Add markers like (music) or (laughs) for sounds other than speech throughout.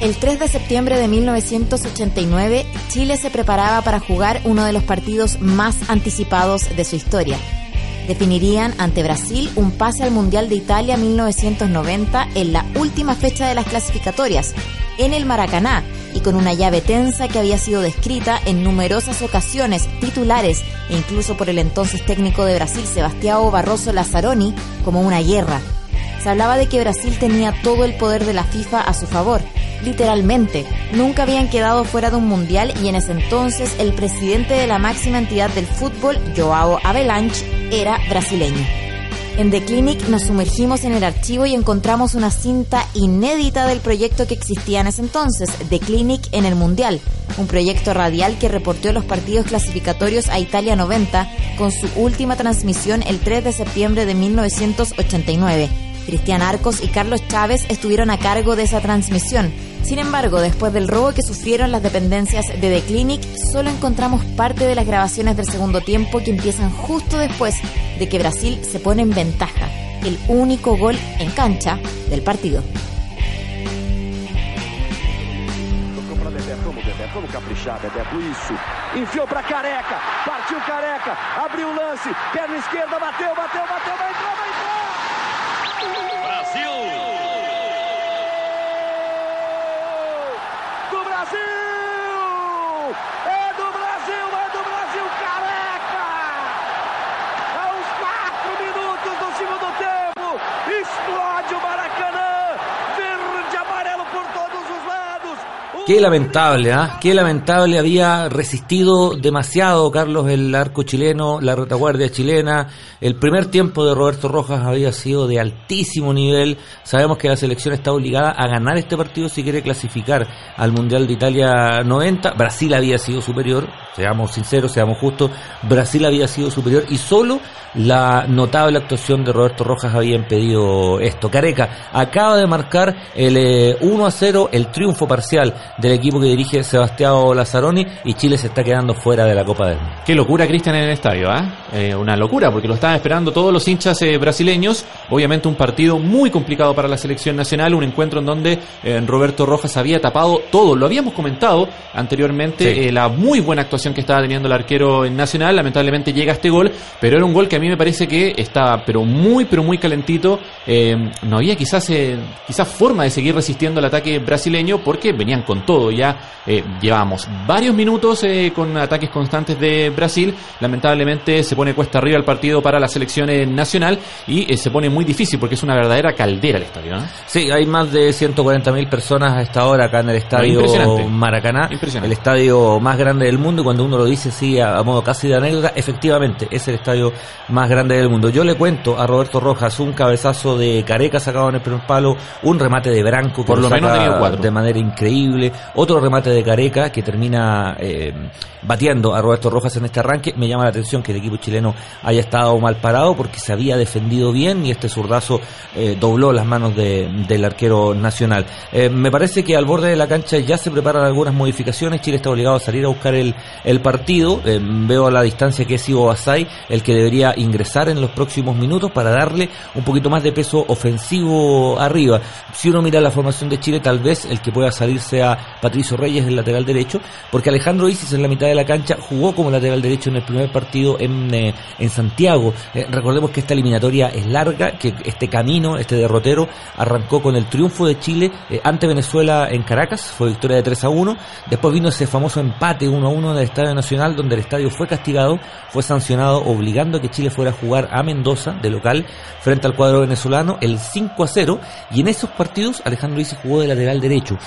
El 3 de septiembre de 1989, Chile se preparaba para jugar uno de los partidos más anticipados de su historia. Definirían ante Brasil un pase al Mundial de Italia 1990 en la última fecha de las clasificatorias, en el Maracaná, y con una llave tensa que había sido descrita en numerosas ocasiones, titulares e incluso por el entonces técnico de Brasil, Sebastião Barroso Lazzaroni, como una guerra. Se hablaba de que Brasil tenía todo el poder de la FIFA a su favor, literalmente. Nunca habían quedado fuera de un mundial y en ese entonces el presidente de la máxima entidad del fútbol, Joao Avalanche, era brasileño. En The Clinic nos sumergimos en el archivo y encontramos una cinta inédita del proyecto que existía en ese entonces, The Clinic en el Mundial, un proyecto radial que reportó los partidos clasificatorios a Italia 90 con su última transmisión el 3 de septiembre de 1989. Cristian Arcos y Carlos Chávez estuvieron a cargo de esa transmisión. Sin embargo, después del robo que sufrieron las dependencias de The Clinic, solo encontramos parte de las grabaciones del segundo tiempo que empiezan justo después de que Brasil se pone en ventaja, el único gol en cancha del partido. Vamos caprichar, para Careca, partiu Careca, abriu lance, perna esquerda, bateu, bateu, bateu, vai! Brasil! Qué lamentable, ¿ah? Qué lamentable. Había resistido demasiado Carlos el arco chileno, la retaguardia chilena. El primer tiempo de Roberto Rojas había sido de altísimo nivel. Sabemos que la selección está obligada a ganar este partido si quiere clasificar al Mundial de Italia 90. Brasil había sido superior, seamos sinceros, seamos justos. Brasil había sido superior y solo la notable actuación de Roberto Rojas había impedido esto. Careca acaba de marcar el eh, 1 a 0, el triunfo parcial del equipo que dirige Sebastián Lazzaroni y Chile se está quedando fuera de la Copa del Mundo. Qué locura, Cristian, en el estadio, ¿ah? Eh, una locura, porque lo estaban esperando todos los hinchas eh, brasileños. Obviamente un partido muy complicado para la selección nacional, un encuentro en donde eh, Roberto Rojas había tapado todo. Lo habíamos comentado anteriormente, Sí. la muy buena actuación que estaba teniendo el arquero en Nacional. Lamentablemente llega este gol, pero era un gol que a mí me parece que estaba pero muy, pero muy calentito. No había quizás, quizás forma de seguir resistiendo el ataque brasileño porque venían con todo. Ya eh, llevábamos varios minutos eh, con ataques constantes de Brasil. Lamentablemente se pone cuesta arriba el partido para la selección nacional y eh, se pone muy difícil porque es una verdadera caldera el estadio. ¿no? Sí, hay más de 140.000 personas a esta hora acá en el estadio impresionante. Maracaná, Impresionante. el estadio más grande del mundo. Y cuando uno lo dice así a, a modo casi de anécdota, efectivamente es el estadio más grande del mundo. Yo le cuento a Roberto Rojas un cabezazo de Careca sacado en el primer palo, un remate de Branco que Por lo menos tenido cuatro. de manera increíble, otro remate de Careca que termina eh, batiendo a Roberto Rojas en este arranque. Me llama la atención que el equipo chileno haya estado mal parado porque se había defendido bien y este zurdazo eh, dobló las manos de- del arquero nacional. Eh, me parece que al borde de la cancha ya se preparan algunas modificaciones. Chile está obligado a salir a buscar el, el partido. Eh, veo a la distancia que es Ivo Basay el que debería ingresar en los próximos minutos para darle un poquito más de peso ofensivo arriba. Si uno mira la formación de Chile, tal vez el que pueda salir sea Patricio Reyes, el lateral derecho, porque Alejandro Isis en la mitad de la cancha jugó como lateral derecho en el primer partido en, eh, en Santiago. Eh, recordemos que esta eliminatoria es larga, que este camino, este derrotero, arrancó con el triunfo de Chile eh, ante Venezuela en Caracas, fue victoria de 3 a 1. Después vino ese famoso empate 1 a 1 en el Estadio Nacional, donde el estadio fue castigado, fue sancionado, obligando a que Chile fuera a jugar a Mendoza de local frente al cuadro venezolano el 5 a 0. Y en esos partidos Alejandro Isis jugó de lateral derecho.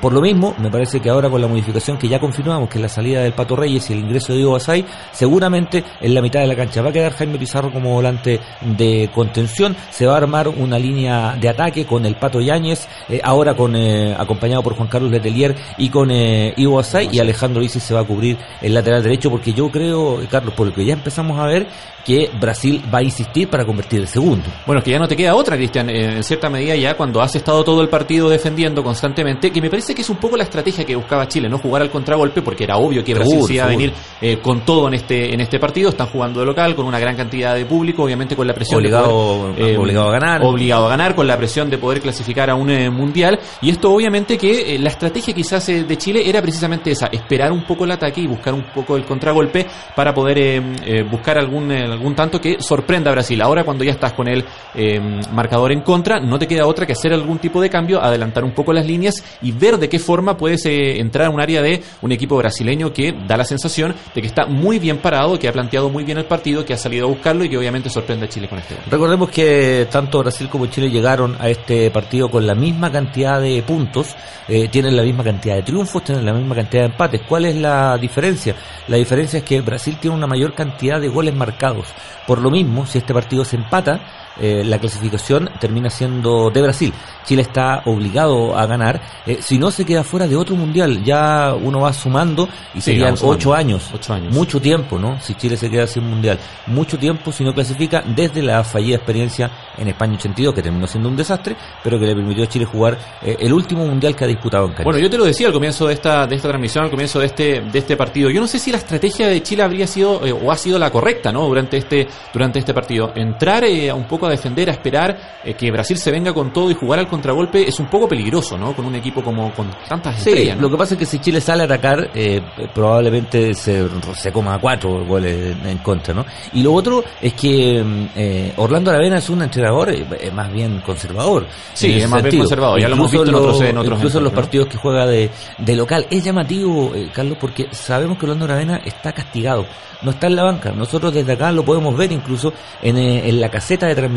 Por lo mismo, me parece que ahora con la modificación que ya confirmamos, que es la salida del Pato Reyes y el ingreso de Diego Basay, seguramente en la mitad de la cancha. Va a quedar Jaime Pizarro como volante de contención, se va a armar una línea de ataque con el Pato Yáñez, eh, ahora eh, acompañado por Juan Carlos Letelier y con eh, Ivo Asay, y Alejandro Isis se va a cubrir el lateral derecho, porque yo creo, Carlos, por lo que ya empezamos a ver, que Brasil va a insistir para convertir el segundo. Bueno, es que ya no te queda otra, Cristian, eh, en cierta medida ya cuando has estado todo el partido defendiendo constantemente, que me parece que es un poco la estrategia que buscaba Chile, no jugar al contragolpe, porque era obvio que Brasil se iba a venir eh, con todo en este en este partido, están jugando de local, con una gran cantidad de público, obviamente con la presión de Obligado- poder, obligado a ganar. obligado a ganar, con la presión de poder clasificar a un eh, mundial, y esto obviamente que eh, la estrategia quizás eh, de Chile era precisamente esa, esperar un poco el ataque y buscar un poco el contragolpe para poder eh, eh, buscar algún, eh, algún tanto que sorprenda a Brasil. Ahora cuando ya estás con el eh, marcador en contra, no te queda otra que hacer algún tipo de cambio, adelantar un poco las líneas y ver de qué forma puedes eh, entrar a un área de un equipo brasileño que da la sensación de que está muy bien parado, que ha planteado muy bien el partido, que ha salido a buscarlo y que obviamente sorprende a Chile con este gol. Recordemos que tanto Brasil como Chile llegaron a este partido con la misma cantidad de puntos, eh, tienen la misma cantidad de triunfos, tienen la misma cantidad de empates. ¿Cuál es la diferencia? La diferencia es que Brasil tiene una mayor cantidad de goles marcados. Por lo mismo, si este partido se empata, eh, la clasificación termina siendo de Brasil. Chile está obligado a ganar. eh, si no, se queda fuera de otro mundial. Ya uno va sumando y Sí, serían ocho años. Ocho años. Mucho tiempo, ¿no? Si Chile se queda sin mundial. Mucho tiempo si no clasifica desde la fallida experiencia en España 82, que terminó siendo un desastre, pero que le permitió a Chile jugar eh, el último mundial que ha disputado en Canadá. Bueno, yo te lo decía al comienzo de esta, de esta transmisión, al comienzo de este, de este partido. Yo no sé si la estrategia de Chile habría sido o ha sido la correcta, ¿no? Durante este, durante este partido. Entrar eh, un poco a defender, a esperar eh, que Brasil se venga con todo y jugar al contragolpe es un poco peligroso, ¿no? Con un equipo como con tantas Sí, estrellas. ¿no? lo que pasa es que si Chile sale a atacar, eh, probablemente se, se coma cuatro goles en contra, ¿no? Y lo otro es que mm, eh, Orlando Aravena es un entrenador más bien conservador. Sí, es más bien conservador, ya lo hemos visto en otros- en otros Incluso en los partidos que juega de, de local. Es llamativo, Carlos, porque sabemos que Orlando Aravena está castigado. No está en la banca. Nosotros desde acá lo podemos ver incluso en, en la caseta de transmisión,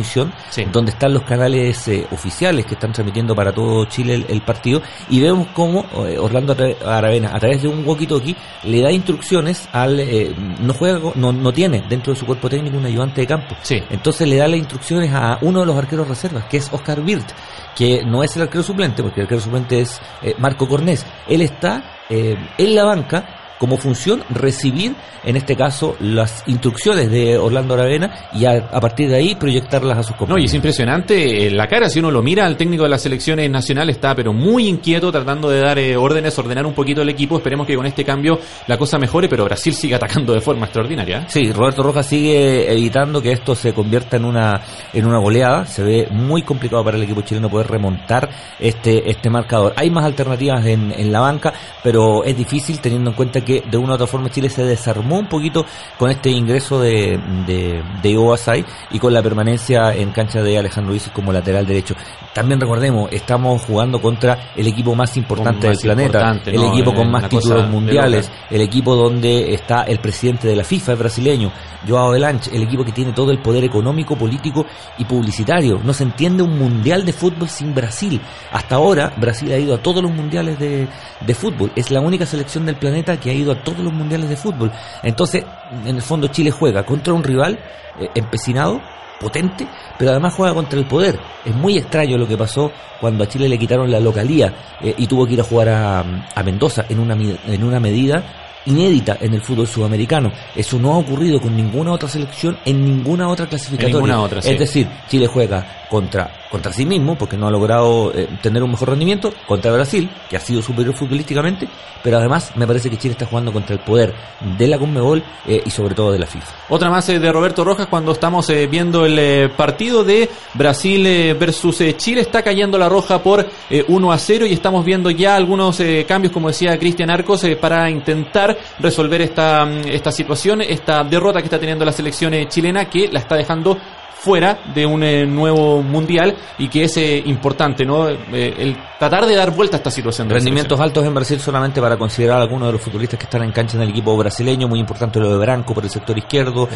Sí. donde están los canales eh, oficiales que están transmitiendo para todo Chile el, el partido y vemos cómo eh, Orlando Aravena a través de un walkie-talkie le da instrucciones al eh, no juega no, no tiene dentro de su cuerpo técnico un ayudante de campo Sí. entonces le da las instrucciones a uno de los arqueros reservas que es Oscar Birt que no es el arquero suplente porque el arquero suplente es eh, Marco Cornés él está en la banca como función recibir, en este caso, las instrucciones de Orlando Aravena y a, a partir de ahí proyectarlas a sus No, y compañeros. es impresionante eh, la cara, si uno lo mira, al técnico de las selecciones nacionales está pero muy inquieto tratando de dar eh, órdenes, ordenar un poquito el equipo, esperemos que con este cambio la cosa mejore, pero Brasil sigue atacando de forma extraordinaria. ¿eh? Sí, Roberto Rojas sigue evitando que esto se convierta en una en una goleada. Se ve muy complicado para el equipo chileno poder remontar este este marcador. Hay más alternativas en, en la banca, pero es difícil teniendo en cuenta que de una u otra forma Chile se desarmó un poquito con este ingreso de de, de Ivo Basay y con la permanencia en cancha de Alejandro Isis como lateral derecho. También recordemos, estamos jugando contra el equipo más importante Más del planeta, importante, el ¿no? equipo con más títulos mundiales, el equipo donde está el presidente de la FIFA, es brasileño, Joao Belanche, el equipo que tiene todo el poder económico, político y publicitario. No se entiende un mundial de fútbol sin Brasil. Hasta ahora Brasil ha ido a todos los mundiales de, de fútbol. Es la única selección del planeta que ha ido a todos los mundiales de fútbol. Entonces, en el fondo Chile juega contra un rival eh, empecinado potente, pero además juega contra el poder. Es muy extraño lo que pasó cuando a Chile le quitaron la localía eh, y tuvo que ir a jugar a, a Mendoza en una, en una medida inédita en el fútbol sudamericano. Eso no ha ocurrido con ninguna otra selección en ninguna otra clasificatoria. ninguna otra, sí. Es decir, Chile juega contra, contra sí mismo porque no ha logrado eh, tener un mejor rendimiento, contra Brasil, que ha sido superior futbolísticamente, pero además me parece que Chile está jugando contra el poder de la Conmebol eh, y sobre todo de la FIFA. Otra más eh, de Roberto Rojas cuando estamos eh, viendo el partido de Brasil versus eh, Chile. Está cayendo la roja por eh, 1 a 0 y estamos viendo ya algunos eh, cambios, como decía Cristian Arcos, para intentar resolver esta, mm, esta situación, esta derrota que está teniendo la selección eh, chilena que la está dejando fuera de un eh, nuevo mundial y que es eh, importante, ¿no? Eh, el tratar de dar vuelta a esta situación. De Rendimientos altos en Brasil solamente para considerar algunos de los futbolistas que están en cancha en el equipo brasileño, muy importante lo de Branco por el sector izquierdo.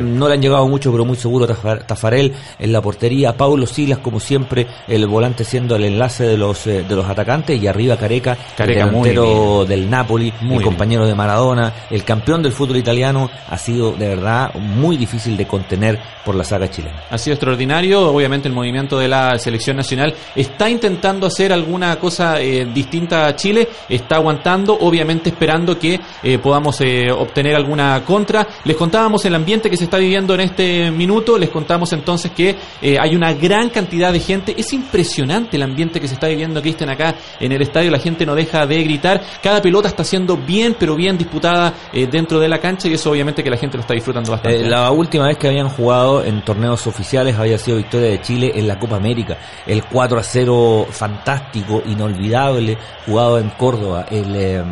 No le han llegado mucho, pero muy seguro Tafar- Tafarel en la portería, Paulo Silas como siempre, el volante siendo el enlace de los de los atacantes y arriba Careca, Careca, el delantero del Napoli, Muy el bien. compañero de Maradona, el campeón del fútbol italiano, ha sido de verdad muy difícil de contener por la saga chilena. Ha sido extraordinario, obviamente el movimiento de la selección nacional está intentando hacer alguna cosa eh, distinta a Chile, está aguantando, obviamente esperando que eh, podamos eh, obtener alguna contra. Les contábamos el ambiente que se está viviendo en este minuto, les contamos entonces que hay una gran cantidad de gente, es impresionante el ambiente que se está viviendo, Cristian, acá en el estadio, la gente no deja de gritar, cada pelota está siendo bien, pero bien disputada dentro de la cancha y eso obviamente que la gente lo está disfrutando bastante. La última vez que habían jugado en torneos oficiales había sido victoria de Chile en la Copa América. El 4 a 0 fantástico, inolvidable, jugado en Córdoba. Eh,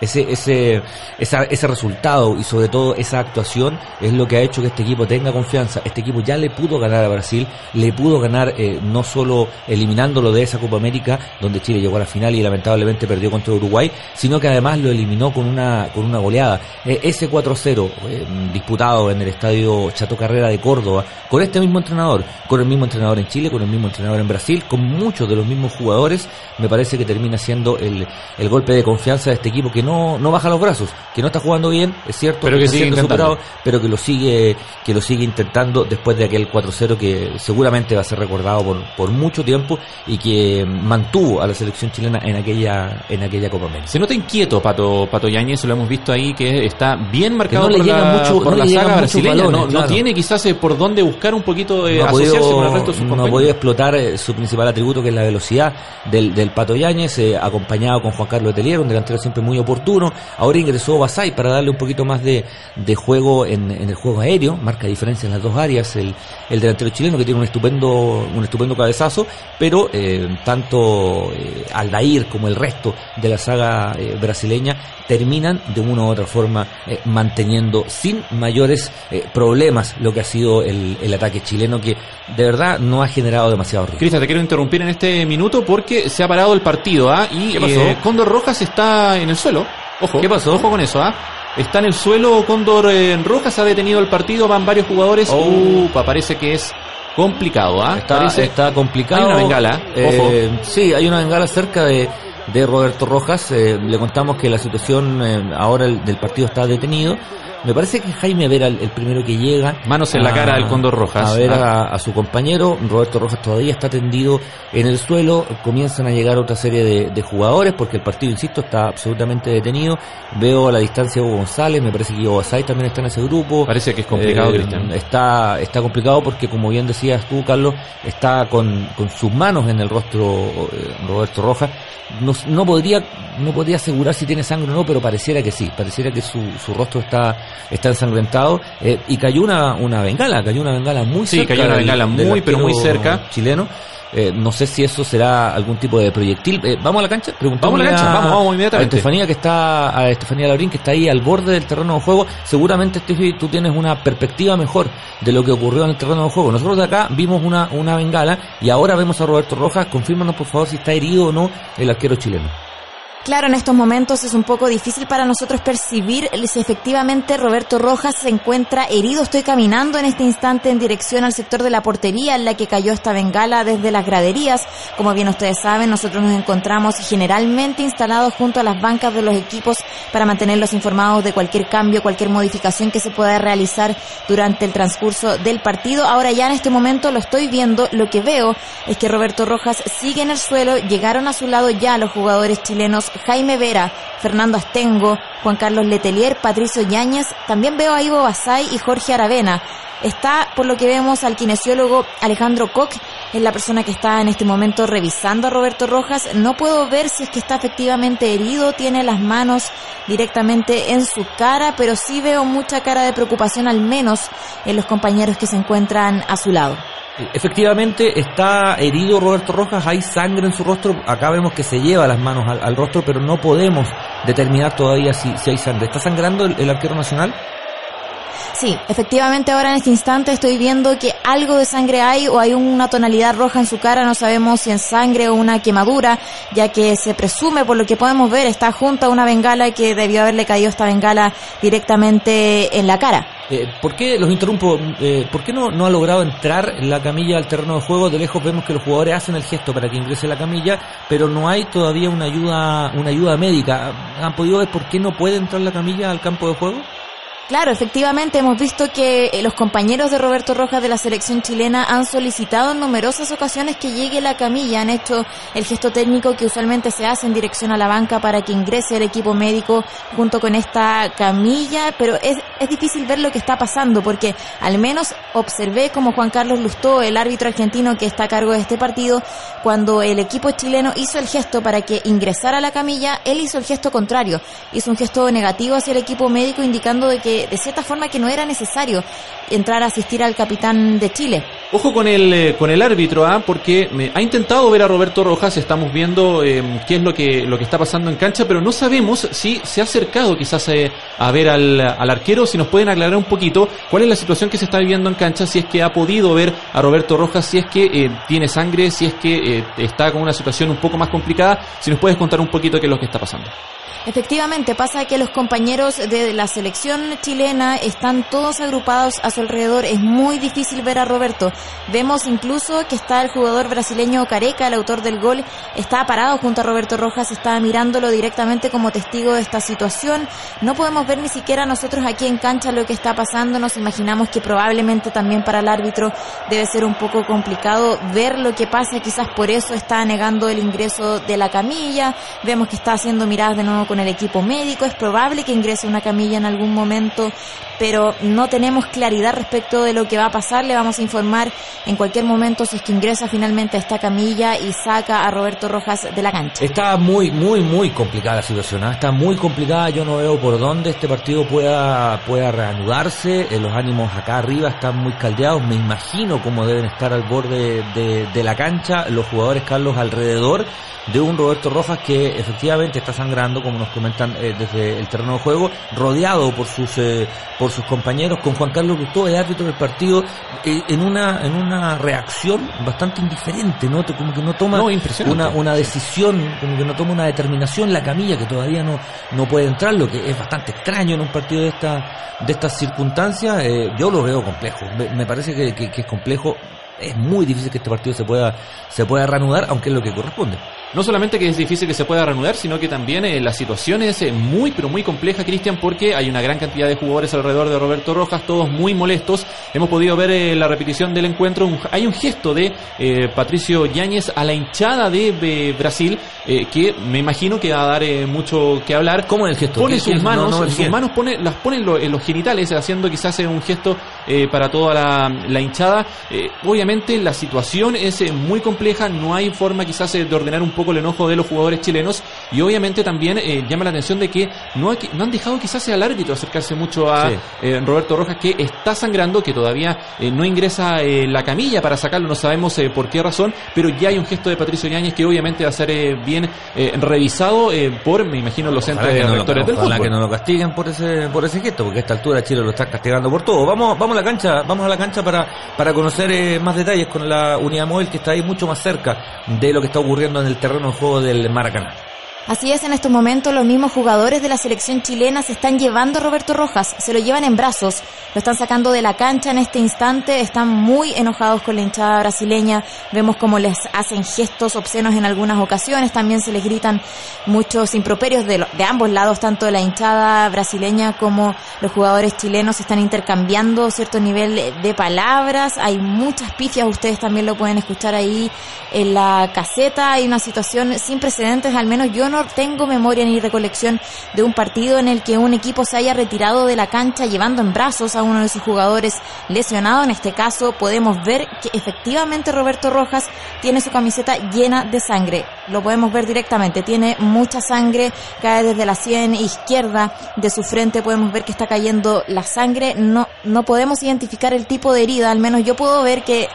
ese, ese, ese resultado y sobre todo esa actuación es lo que ha hecho que este equipo tenga confianza. Este equipo ya le pudo ganar a Brasil, le pudo ganar eh, no solo eliminándolo de esa Copa América, donde Chile llegó a la final y lamentablemente perdió contra Uruguay, sino que además lo eliminó con una, con una goleada. Eh, ese 4-0 eh, disputado en el estadio Chato Carrera de Córdoba, con este mismo entrenador, con el mismo entrenador en Chile, con el mismo entrenador en Brasil, con muchos de los mismos jugadores, me parece que termina siendo el, el golpe de confianza de este equipo que no, no baja los brazos, que no está jugando bien, es cierto, Pero que está sigue siendo intentando. superado, pero que lo sigue, que lo sigue intentando después de aquel 4-0 que seguramente va a ser recordado por, por mucho tiempo y que mantuvo a la selección chilena en aquella, en aquella Copa América. Se nota inquieto Pato, Pato Yáñez, lo hemos visto ahí, que está bien marcado Que no le por la, llegan mucho- por no la le saga brasileña. balones, no, no claro. tiene quizás eh, por dónde buscar un poquito de no ha asociarse podido, con el resto de sus no ha podido explotar eh, su principal atributo que es la velocidad del, del Pato Yáñez, eh, acompañado con Juan Carlos Telier, un delantero siempre muy oportuno. Ahora ingresó Basay para darle un poquito más de, de juego en, en el juego aéreo, marca diferencia en las dos áreas, el, el delantero chileno que tiene un estupendo, un estupendo cabezazo, pero eh, tanto eh, Aldair como el resto de la saga eh, brasileña terminan de una u otra forma eh, manteniendo sin mayores eh, problemas lo que ha sido el, el ataque chileno que de verdad no ha generado demasiado riesgo. Cristian, te quiero interrumpir en este minuto porque se ha parado el partido, ¿ah? Y ¿Qué pasó? eh, Cóndor Rojas está en el suelo. Ojo. ¿Qué pasó? Ojo con eso, ¿ah? Está en el suelo Cóndor eh, Rojas, ha detenido el partido, van varios jugadores. Oh. Upa, parece que es complicado, ¿ah? Está, Parece- está complicado. Hay una bengala, Eh, sí, hay una bengala cerca de, de Roberto Rojas. Eh, le contamos que la situación eh, ahora el- del partido está detenido. Me parece que Jaime Vera el, el primero que llega. Manos en la cara del Cóndor Rojas. A ver Ah. a, a su compañero. Roberto Rojas todavía está tendido en el suelo. Comienzan a llegar otra serie de, de jugadores porque el partido, insisto, está absolutamente detenido. Veo a la distancia a Hugo González. Me parece que Hugo Basay también está en ese grupo. Parece que es complicado, Eh, Cristian. Está, está complicado porque, como bien decías tú, Carlos, está con, con sus manos en el rostro eh, Roberto Rojas. No, no podría no podría asegurar si tiene sangre o no, pero pareciera que sí. Pareciera que su, su rostro está, está ensangrentado. Eh, y cayó una, una bengala, cayó una bengala muy Sí, cerca. cayó una del- bengala del muy, pero muy cerca. Chileno. Eh, no sé si eso será algún tipo de proyectil. Eh, ¿Vamos a la cancha? Preguntémosle Vamos a la cancha, vamos, vamos inmediatamente. a Estefanía que está, a Estefanía Laurín que está ahí al borde del terreno de juego. Seguramente Estefi, tú tienes una perspectiva mejor de lo que ocurrió en el terreno de juego. Nosotros de acá vimos una, una bengala y ahora vemos a Roberto Rojas. Confírmanos por favor si está herido o no el arquero chileno. Claro, en estos momentos es un poco difícil para nosotros percibir si efectivamente Roberto Rojas se encuentra herido. Estoy caminando en este instante en dirección al sector de la portería en la que cayó esta bengala desde las graderías. Como bien ustedes saben, nosotros nos encontramos generalmente instalados junto a las bancas de los equipos para mantenerlos informados de cualquier cambio, cualquier modificación que se pueda realizar durante el transcurso del partido. Ahora ya en este momento lo estoy viendo. Lo que veo es que Roberto Rojas sigue en el suelo. Llegaron a su lado ya los jugadores chilenos Jaime Vera, Fernando Astengo, Juan Carlos Letelier, Patricio Yáñez. También veo a Ivo Basay y Jorge Aravena. Está, por lo que vemos, al kinesiólogo Alejandro Koch, es la persona que está en este momento revisando a Roberto Rojas. No puedo ver si es que está efectivamente herido, tiene las manos directamente en su cara, pero sí veo mucha cara de preocupación, al menos en los compañeros que se encuentran a su lado. Efectivamente está herido Roberto Rojas, hay sangre en su rostro, acá vemos que se lleva las manos al, rostro, pero no podemos determinar todavía si, si hay sangre. ¿Está sangrando el arquero nacional? Sí, efectivamente ahora en este instante estoy viendo que algo de sangre hay o hay una tonalidad roja en su cara, no sabemos si en sangre o una quemadura, ya que se presume por lo que podemos ver está junto a una bengala que debió haberle caído esta bengala directamente en la cara. Eh, ¿Por qué, los interrumpo, eh, por qué no, no ha logrado entrar la camilla al terreno de juego? De lejos vemos que los jugadores hacen el gesto para que ingrese la camilla, pero no hay todavía una ayuda, una ayuda médica. ¿Han podido ver por qué no puede entrar la camilla al campo de juego? Claro, efectivamente hemos visto que eh, los compañeros de Roberto Rojas de la selección chilena han solicitado en numerosas ocasiones que llegue la camilla, han hecho el gesto técnico que usualmente se hace en dirección a la banca para que ingrese el equipo médico junto con esta camilla, pero es, es difícil ver lo que está pasando porque al menos observé como Juan Carlos Lustó, el árbitro argentino que está a cargo de este partido, cuando el equipo chileno hizo el gesto para que ingresara la camilla, él hizo el gesto contrario, hizo un gesto negativo hacia el equipo médico indicando de que de cierta forma que no era necesario entrar a asistir al capitán de Chile. Ojo con el eh, con el árbitro, ¿ah? porque me, ha intentado ver a Roberto Rojas, estamos viendo eh, qué es lo que lo que está pasando en cancha, pero no sabemos si se ha acercado quizás eh, a ver al, al, arquero, si nos pueden aclarar un poquito cuál es la situación que se está viviendo en cancha, si es que ha podido ver a Roberto Rojas, si es que tiene sangre, si es que está con una situación un poco más complicada, si nos puedes contar un poquito qué es lo que está pasando. Efectivamente, pasa que los compañeros de la selección chilena están todos agrupados a su alrededor. Es muy difícil ver a Roberto. Vemos incluso que está el jugador brasileño Careca, el autor del gol, está parado junto a Roberto Rojas, está mirándolo directamente como testigo de esta situación. No podemos ver ni siquiera nosotros aquí en cancha lo que está pasando. Nos imaginamos que probablemente también para el árbitro debe ser un poco complicado ver lo que pasa. Quizás por eso está negando el ingreso de la camilla. Vemos que está haciendo miradas de nuevo con el equipo médico. Es probable que ingrese una camilla en algún momento, pero no tenemos claridad respecto de lo que va a pasar. Le vamos a informar en cualquier momento si es que ingresa finalmente a esta camilla y saca a Roberto Rojas de la cancha. Está muy, muy, muy complicada la situación. ¿eh? Está muy complicada. Yo no veo por dónde este partido pueda, pueda reanudarse. Eh, los ánimos acá arriba están muy caldeados. Me imagino cómo deben estar al borde de, de la cancha. Los jugadores, Carlos, alrededor de un Roberto Rojas que efectivamente está sangrando, como nos comentan eh, desde el terreno de juego, rodeado por sus eh, por sus compañeros, con Juan Carlos Lustó, el árbitro del partido, eh, en una en una reacción bastante indiferente, ¿no? Como que no toma una, una decisión, como que no toma una determinación la camilla que todavía no, no puede entrar, lo que es bastante extraño en un partido de esta de estas circunstancias. yo lo veo complejo, me, parece que, que es complejo es muy difícil que este partido se pueda, se pueda reanudar, aunque es lo que corresponde. No solamente que es difícil que se pueda reanudar, sino que también eh, la situación es eh, muy, pero muy compleja, Cristian, porque hay una gran cantidad de jugadores alrededor de Roberto Rojas, todos muy molestos. Hemos podido ver eh, la repetición del encuentro. hay un gesto de Patricio Yáñez a la hinchada de Brasil, que me imagino que va a dar mucho que hablar. ¿Cómo el gesto? Pone sus manos, sus manos pone, las pone en, los genitales, haciendo quizás un gesto para toda la, la hinchada. obviamente la situación es muy compleja, no hay forma quizás de ordenar un poco el enojo de los jugadores chilenos y obviamente también eh, llama la atención de que no, no han dejado quizás al árbitro acercarse mucho a eh, Roberto Rojas que está sangrando, que todavía eh, no ingresa la camilla para sacarlo, no sabemos por qué razón, pero ya hay un gesto de Patricio Ñáñez que obviamente va a ser bien revisado por, me imagino, los centros de rectores del fútbol. que no lo castiguen por ese, por ese gesto, porque a esta altura Chile lo está castigando por todo. Vamos, vamos a la cancha, vamos a la cancha para, para conocer más detalles con la unidad móvil que está ahí mucho más cerca de lo que está ocurriendo en el terreno terreno de juego del Maracaná. Así es, en estos momentos los mismos jugadores de la selección chilena se están llevando a Roberto Rojas, se lo llevan en brazos, lo están sacando de la cancha en este instante, están muy enojados con la hinchada brasileña, vemos cómo les hacen gestos obscenos en algunas ocasiones, también se les gritan muchos improperios de, de ambos lados, tanto de la hinchada brasileña como los jugadores chilenos están intercambiando cierto nivel de palabras, hay muchas pifias, ustedes también lo pueden escuchar ahí en la caseta, hay una situación sin precedentes, al menos yo no tengo memoria ni recolección de un partido en el que un equipo se haya retirado de la cancha llevando en brazos a uno de sus jugadores lesionado. En este caso podemos ver que efectivamente Roberto Rojas tiene su camiseta llena de sangre. Lo podemos ver directamente. Tiene mucha sangre, cae desde la sien izquierda de su frente. Podemos ver que está cayendo la sangre. No, no podemos identificar el tipo de herida. Al menos yo puedo ver que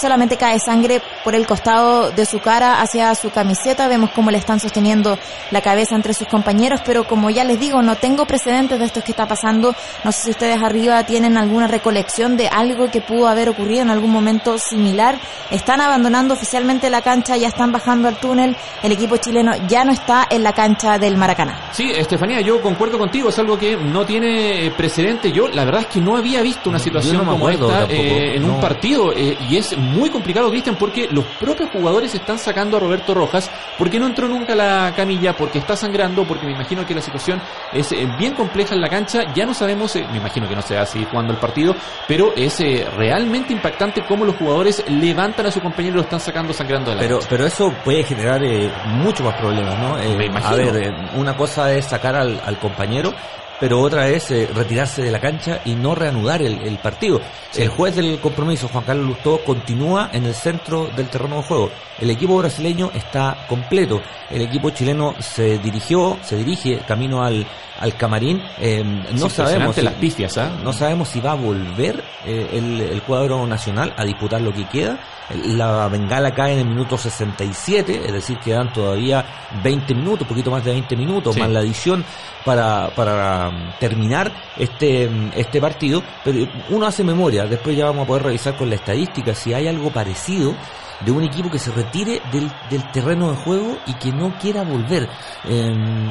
solamente cae sangre por el costado de su cara hacia su camiseta. Vemos cómo le están sosteniendo la cabeza entre sus compañeros, pero como ya les digo, no tengo precedentes de esto que está pasando. No sé si ustedes arriba tienen alguna recolección de algo que pudo haber ocurrido en algún momento similar. Están abandonando oficialmente la cancha, ya están bajando al túnel. El equipo chileno ya no está en la cancha del Maracaná. Sí, Estefanía, yo concuerdo contigo, es algo que no tiene precedente. Yo la verdad es que no había visto una situación como esta eh, en un partido eh, y es muy complicado, Cristian, porque los propios jugadores están sacando a Roberto Rojas porque no entró nunca la camilla, porque está sangrando, porque me imagino que la situación es eh, bien compleja en la cancha. Ya no sabemos, me imagino que no se va a seguir jugando el partido, pero es realmente impactante cómo los jugadores levantan a su compañero y lo están sacando sangrando de la pero, cancha. Pero eso puede generar mucho más problemas, ¿no? a ver, una cosa es sacar al, al compañero pero otra es eh, retirarse de la cancha y no reanudar el, partido. El juez del compromiso, Juan Carlos Lustó, continúa en el centro del terreno de juego. El equipo brasileño está completo. El equipo chileno se dirigió, se dirige camino al, al camarín. Eh, no sabemos si, las pifias, ¿ah? no sabemos si va a volver eh, el, el cuadro nacional a disputar lo que queda la bengala cae en el minuto 67, es decir, quedan todavía 20 minutos, poquito más de 20 minutos, más la adición para, para um, terminar este, um, este partido. Pero uno hace memoria, después ya vamos a poder revisar con la estadística si hay algo parecido de un equipo que se retire del, del terreno de juego y que no quiera volver. Em,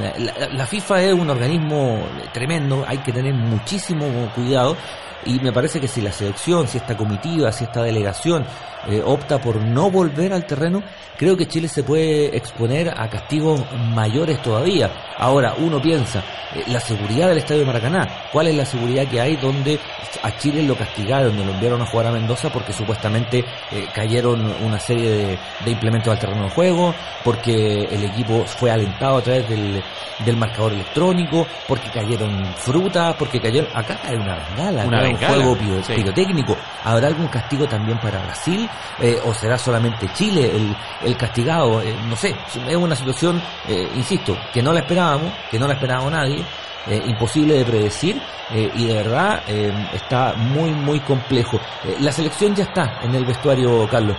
la, FIFA es un organismo tremendo, hay que tener muchísimo cuidado y me parece que si la selección, si esta comitiva, si esta delegación eh, opta por no volver al terreno, creo que Chile se puede exponer a castigos mayores todavía. Ahora, uno piensa, eh, la seguridad del Estadio de Maracaná, ¿cuál es la seguridad que hay donde a Chile lo castigaron, donde lo enviaron a jugar a Mendoza porque supuestamente eh, cayeron una serie de, de, implementos al terreno de juego, porque el equipo fue alentado a través del, del marcador electrónico, porque cayeron frutas, porque cayeron... Acá hay una bengala, una un juego pirotécnico. ¿Habrá algún castigo también para Brasil? Eh, ¿O será solamente Chile el, el castigado? Eh, no sé, es una situación, eh, insisto, que no la esperábamos, que no la esperábamos nadie, eh, imposible de predecir eh, y de verdad eh, está muy muy complejo. la selección ya está en el vestuario, Carlos.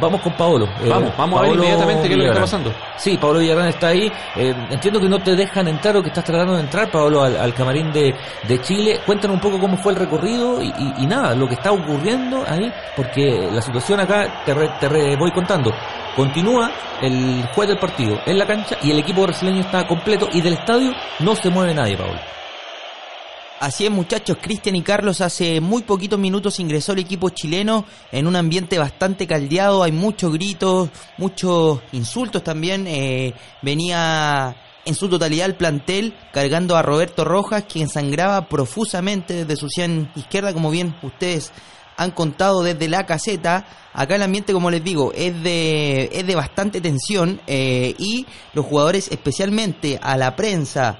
vamos con Paolo. vamos, vamos a ver inmediatamente qué es lo que está pasando. Sí, Paolo Villarán está ahí. entiendo que no te dejan entrar o que estás tratando de entrar, Paolo, al, camarín de, de, Chile. Cuéntanos un poco cómo fue el recorrido y, y, nada, lo que está ocurriendo ahí, porque la situación acá te, te voy contando. Continúa el juez del partido en la cancha y el equipo brasileño está completo y del estadio no se mueve nadie, Paul. Así es, muchachos. Cristian y Carlos hace muy poquitos minutos ingresó el equipo chileno en un ambiente bastante caldeado. Hay muchos gritos, muchos insultos también. Eh, venía en su totalidad el plantel cargando a Roberto Rojas, quien sangraba profusamente desde su sien izquierda, como bien ustedes han contado desde la caseta. Acá el ambiente, como les digo, es de, es de bastante tensión eh, y los jugadores, especialmente a la prensa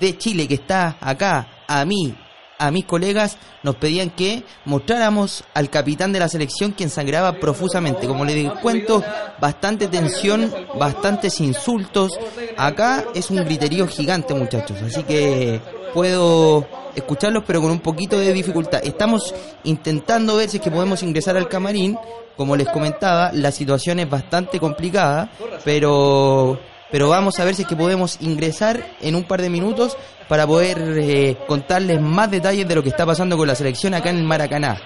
de Chile que está acá, a mí, a mis colegas, nos pedían que mostráramos al capitán de la selección quien sangraba profusamente. Como les cuento, bastante tensión, bastantes insultos. Acá es un griterío gigante, muchachos. Así que puedo escucharlos, pero con un poquito de dificultad. Estamos intentando ver si es que podemos ingresar al camarín. Como les comentaba, la situación es bastante complicada, pero pero vamos a ver si es que podemos ingresar en un par de minutos para poder eh, contarles más detalles de lo que está pasando con la selección acá en el Maracaná.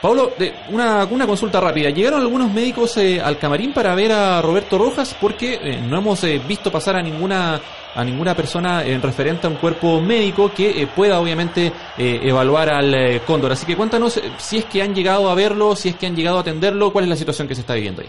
Pablo, una, una consulta rápida. ¿Llegaron algunos médicos eh, al camarín para ver a Roberto Rojas? Porque eh, no hemos visto pasar a ninguna a ninguna persona en referente a un cuerpo médico que pueda obviamente evaluar al cóndor. Así que cuéntanos si es que han llegado a verlo, si es que han llegado a atenderlo, cuál es la situación que se está viviendo ahí.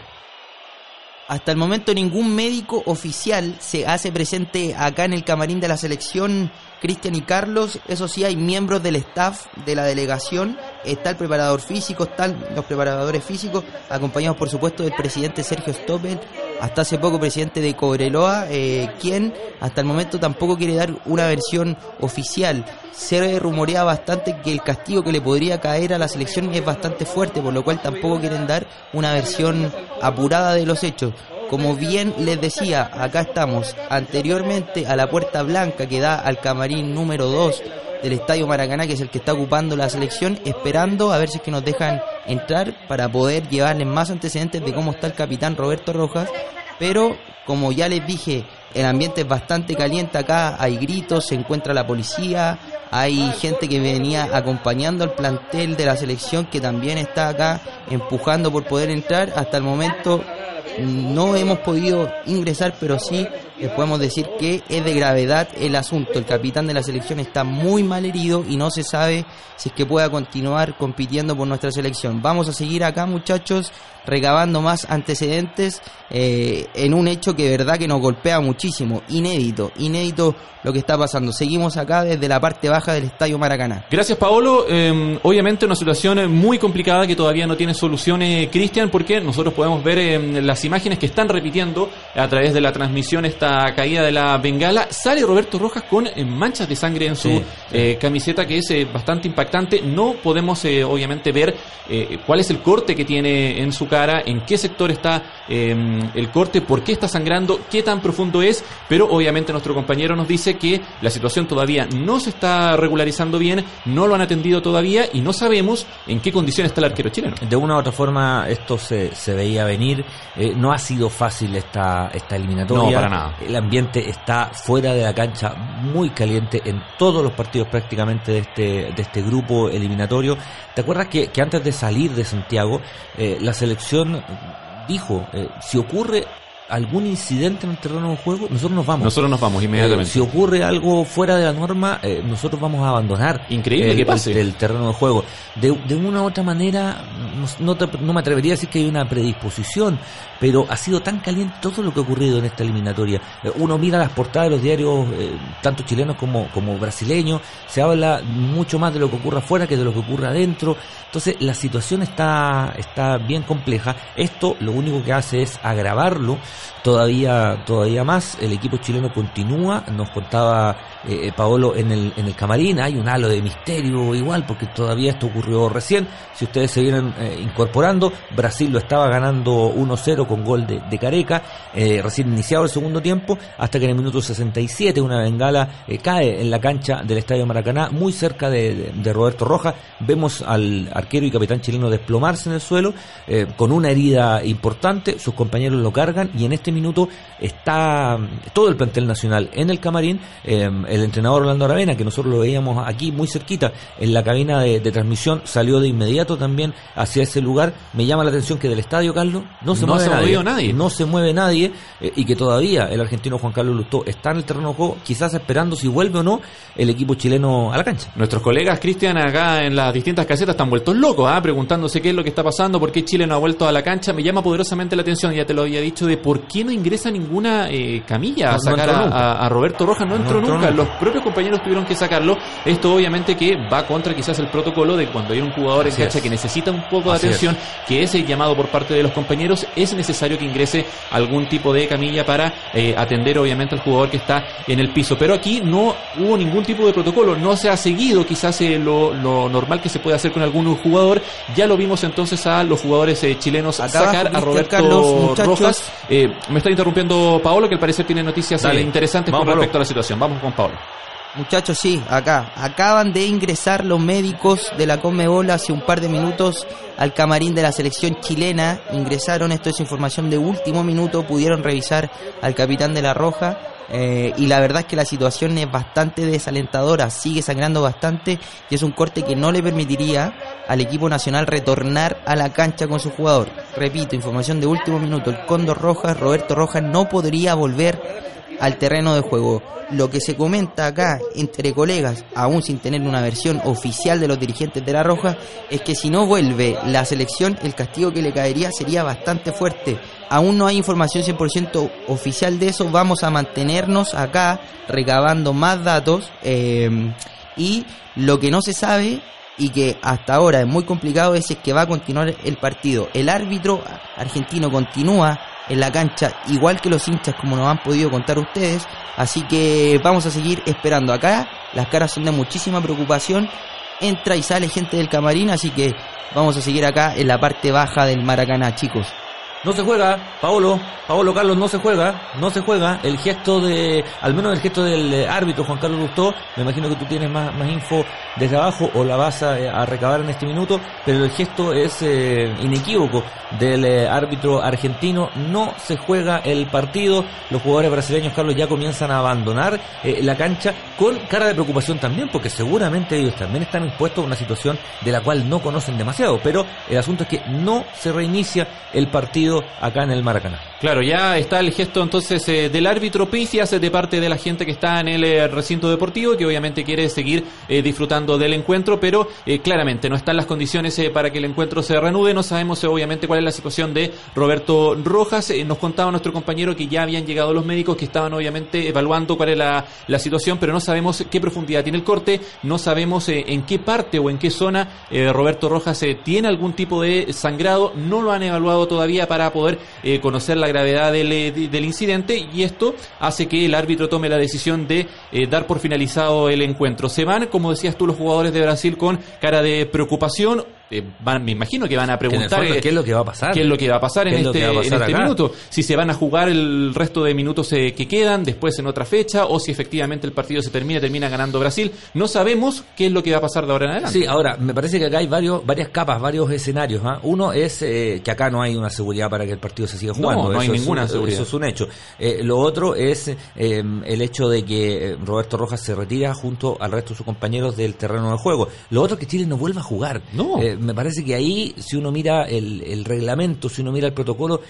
Hasta el momento ningún médico oficial se hace presente acá en el camarín de la selección Cristian y Carlos. Eso sí, hay miembros del staff de la delegación. Está el preparador físico, están los preparadores físicos, acompañados por supuesto del presidente Sergio Stoppel, hasta hace poco presidente de Cobreloa, eh, quien hasta el momento tampoco quiere dar una versión oficial. Se rumorea bastante que el castigo que le podría caer a la selección es bastante fuerte, por lo cual tampoco quieren dar una versión apurada de los hechos. Como bien les decía, acá estamos anteriormente a la puerta blanca que da al camarín número 2 del Estadio Maracaná, que es el que está ocupando la selección, esperando a ver si es que nos dejan entrar para poder llevarles más antecedentes de cómo está el capitán Roberto Rojas. Pero como ya les dije, el ambiente es bastante caliente acá, hay gritos, se encuentra la policía, hay gente que venía acompañando al plantel de la selección que también está acá empujando por poder entrar. Hasta el momento no hemos podido ingresar, pero sí les podemos decir que es de gravedad el asunto. El capitán de la selección está muy mal herido y no se sabe si es que pueda continuar compitiendo por nuestra selección. Vamos a seguir acá, muchachos, recabando más antecedentes eh, en un hecho que verdad que nos golpea muchísimo. Inédito, inédito lo que está pasando. Seguimos acá desde la parte baja del Estadio Maracaná. Gracias, Paolo. Eh, obviamente una situación muy complicada que todavía no tiene soluciones, Cristian, porque nosotros podemos ver eh, las imágenes que están repitiendo a través de la transmisión esta caída de la bengala. Sale Roberto Rojas con eh, manchas de sangre en su eh, camiseta que es eh, bastante impactante. No podemos obviamente ver cuál es el corte que tiene en su cara, en qué sector está em, el corte, por qué está sangrando, qué tan profundo es, pero obviamente nuestro compañero nos dice que la situación todavía no se está regularizando bien, no lo han atendido todavía y no sabemos en qué condición está el arquero chileno. De una u otra forma esto se, se veía venir, no ha sido fácil esta, esta eliminatoria. No, para nada el ambiente está fuera de la cancha muy caliente en todos los partidos prácticamente de este, de este grupo eliminatorio. ¿Te acuerdas que, antes de salir de Santiago, eh, la selección dijo, eh, si ocurre algún incidente en el terreno de juego, nosotros nos vamos. Nosotros nos vamos inmediatamente. Eh, si ocurre algo fuera de la norma, eh, nosotros vamos a abandonar Increíble el, que pase. el terreno de juego. De, de una u otra manera, no, te- no me atrevería a decir que hay una predisposición, pero ha sido tan caliente todo lo que ha ocurrido en esta eliminatoria. Eh, uno mira las portadas de los diarios, tanto chilenos como, como brasileños, se habla mucho más de lo que ocurre afuera que de lo que ocurre adentro. Entonces, la situación está, está bien compleja. Esto lo único que hace es agravarlo todavía, todavía más. El equipo chileno continúa, nos contaba eh, Paolo en el, en el camarín, hay un halo de misterio igual, porque todavía esto ocurrió recién. Si ustedes se vienen eh, incorporando, Brasil lo estaba ganando 1-0 con gol de, Careca, eh, recién iniciado el segundo tiempo, hasta que en el minuto 67 una bengala eh, cae en la cancha del Estadio Maracaná, muy cerca de, Roberto Rojas. Vemos al arquero y capitán chileno desplomarse en el suelo, eh, con una herida importante, sus compañeros lo cargan y en este minuto está mm, todo el plantel nacional en el camarín, eh, el entrenador Orlando Aravena, que nosotros lo veíamos aquí muy cerquita en la cabina de, de transmisión, salió de inmediato también hacia ese lugar. Me llama la atención que del estadio, Carlos, no se No mueve se nadie, no se mueve nadie eh, y que todavía el argentino Juan Carlos Lustó está en el terreno de juego, quizás esperando si vuelve o no el equipo chileno a la cancha. Nuestros colegas, Cristian, acá en las distintas casetas están vueltos locos, ¿ah? preguntándose qué es lo que está pasando, por qué Chile no ha vuelto a la cancha. Me llama poderosamente la atención, ya te lo había dicho, de por qué no ingresa ninguna eh, camilla No, a sacar a, Roberto Rojas. No, No entró, nunca. nunca. Los propios compañeros tuvieron que sacarlo. Esto obviamente que va contra quizás el protocolo de cuando hay un jugador en cancha que necesita un poco de Así atención, que es el llamado por parte de los compañeros, es necesario que ingrese algún tipo de camilla para eh, atender obviamente al jugador que está en el piso. Pero aquí no hubo ningún tipo de protocolo, no se ha seguido quizás eh, lo, lo normal que se puede hacer con algún jugador. Ya lo vimos entonces a los jugadores eh, chilenos Acá sacar a Roberto Carlos. Rojas. Eh, me está interrumpiendo Paolo, que al parecer tiene noticias Dale. eh, interesantes Vamos, con respecto Paolo. a la situación. Vamos con Paolo. Muchachos, sí, acá. Acaban de ingresar los médicos de la Conmebol hace un par de minutos al camarín de la selección chilena. Ingresaron, esto es información de último minuto, pudieron revisar al capitán de la Roja. Eh, y la verdad es que la situación es bastante desalentadora, sigue sangrando bastante y es un corte que no le permitiría al equipo nacional retornar a la cancha con su jugador. Repito, información de último minuto, el Cóndor Rojas, Roberto Rojas no podría volver al terreno de juego. Lo que se comenta acá entre colegas, aún sin tener una versión oficial de los dirigentes de la Roja, es que si no vuelve la selección, el castigo que le caería sería bastante fuerte. Aún no hay información 100% oficial de eso, vamos a mantenernos acá recabando más datos eh, y lo que no se sabe y que hasta ahora es muy complicado es que va a continuar el partido. El árbitro argentino continúa en la cancha, igual que los hinchas, como nos han podido contar ustedes. Así que vamos a seguir esperando acá. Las caras son de muchísima preocupación. Entra y sale gente del camarín, así que vamos a seguir acá en la parte baja del Maracaná, chicos. No se juega, Paolo, Paolo Carlos no se juega, no se juega. El gesto de, al menos el gesto del eh, árbitro Juan Carlos Lustó, me imagino que tú tienes más, más info desde abajo o la vas a, a recabar en este minuto, pero el gesto es eh, inequívoco del eh, árbitro argentino. No se juega el partido, los jugadores brasileños, Carlos, ya comienzan a abandonar eh, la cancha con cara de preocupación también, porque seguramente ellos también están expuestos a una situación de la cual no conocen demasiado, pero el asunto es que no se reinicia el partido acá en el Maracaná. Claro, ya está el gesto entonces eh, del árbitro Picias de parte de la gente que está en el eh, recinto deportivo, que obviamente quiere seguir eh, disfrutando del encuentro, pero eh, claramente no están las condiciones eh, para que el encuentro se reanude. No sabemos eh, obviamente cuál es la situación de Roberto Rojas. Eh, nos contaba nuestro compañero que ya habían llegado los médicos que estaban obviamente evaluando cuál es la, la situación, pero no sabemos qué profundidad tiene el corte, no sabemos eh, en qué parte o en qué zona eh, Roberto Rojas eh, tiene algún tipo de sangrado. No lo han evaluado todavía para poder eh, conocer la gravedad del, eh, de- del incidente y esto hace que el árbitro tome la decisión de eh, dar por finalizado el encuentro. Se van, como decías tú, los jugadores de Brasil con cara de preocupación. Eh, van- me imagino que van a preguntar fondo, eh, ¿Qué es lo que va a pasar? qué es lo que va a pasar en ¿Qué es lo este, en pasar este minuto. Si se van a jugar el resto de minutos eh, que quedan, después en otra fecha, o si efectivamente el partido se termina, termina ganando Brasil. No sabemos qué es lo que va a pasar de ahora en adelante. Sí, ahora, me parece que acá hay varios, varias capas, varios escenarios. ¿ah? Uno es eh, que acá no hay una seguridad para que el partido se siga No, jugando. no hay Eso es ninguna un- seguridad. Eso es un hecho. Eh, lo otro es eh, el hecho de que Roberto Rojas se retira junto al resto de sus compañeros del terreno de juego. Lo otro es que Chile no vuelva a jugar. No. Eh, me parece que ahí, si uno mira el, el reglamento, si uno mira el protocolo,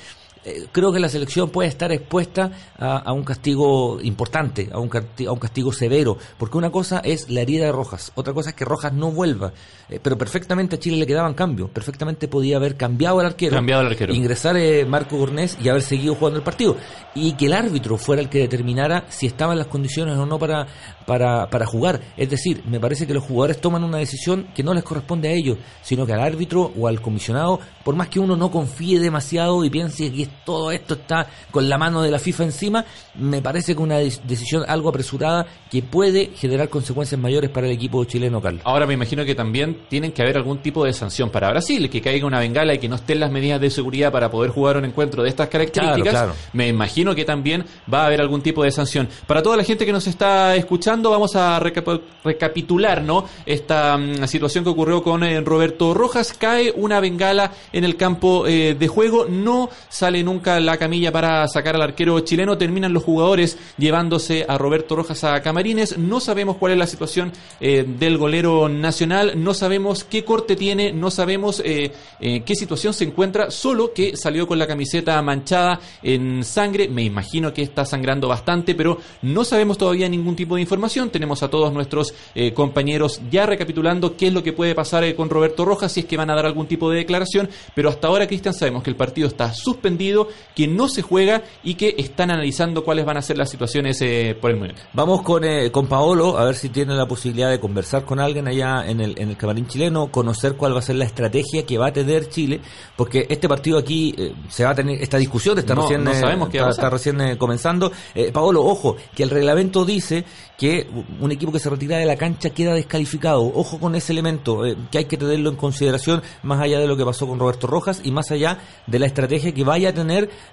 creo que la selección puede estar expuesta a, a un castigo importante, a un, casti- a un castigo severo, porque una cosa es la herida de Rojas, otra cosa es que Rojas no vuelva, Eh, pero perfectamente a Chile le quedaban cambios, perfectamente podía haber cambiado el arquero, Cambiado el arquero. ingresar eh, Marco Gornés y haber seguido jugando el partido, y que el árbitro fuera el que determinara si estaban las condiciones o no para, para, para jugar, es decir, me parece que los jugadores toman una decisión que no les corresponde a ellos, sino que al árbitro o al comisionado, por más que uno no confíe demasiado y piense que todo esto está con la mano de la FIFA encima, me parece que una decisión algo apresurada que puede generar consecuencias mayores para el equipo chileno, Carlos. Ahora me imagino que también tienen que haber algún tipo de sanción para Brasil, que caiga una bengala y que no estén las medidas de seguridad para poder jugar un encuentro de estas características. Claro, claro. Me imagino que también va a haber algún tipo de sanción. Para toda la gente que nos está escuchando, vamos a recap- recapitular, ¿no? Esta mm, situación que ocurrió con eh, Roberto Rojas. Cae una bengala en el campo eh, de juego, no sale nunca la camilla para sacar al arquero chileno, terminan los jugadores llevándose a Roberto Rojas a Camarines. No sabemos cuál es la situación eh, del golero nacional, no sabemos qué corte tiene, no sabemos eh, eh, qué situación se encuentra, solo que salió con la camiseta manchada en sangre. Me imagino que está sangrando bastante, pero no sabemos todavía ningún tipo de información. Tenemos a todos nuestros eh, compañeros ya recapitulando qué es lo que puede pasar con Roberto Rojas, si es que van a dar algún tipo de declaración. Pero hasta ahora, Cristian, sabemos que el partido está suspendido, que no se juega y que están analizando cuáles van a ser las situaciones eh, por el momento. Vamos con, eh, con Paolo a ver si tiene la posibilidad de conversar con alguien allá en el, en el camarín chileno, conocer cuál va a ser la estrategia que va a tener Chile, porque este partido aquí eh, se va a tener, esta discusión está No, recién, no sabemos qué va a está, recién comenzando. Paolo, ojo, que el reglamento dice que un equipo que se retira de la cancha queda descalificado. Ojo con ese elemento, que hay que tenerlo en consideración más allá de lo que pasó con Roberto Rojas y más allá de la estrategia que vaya a tener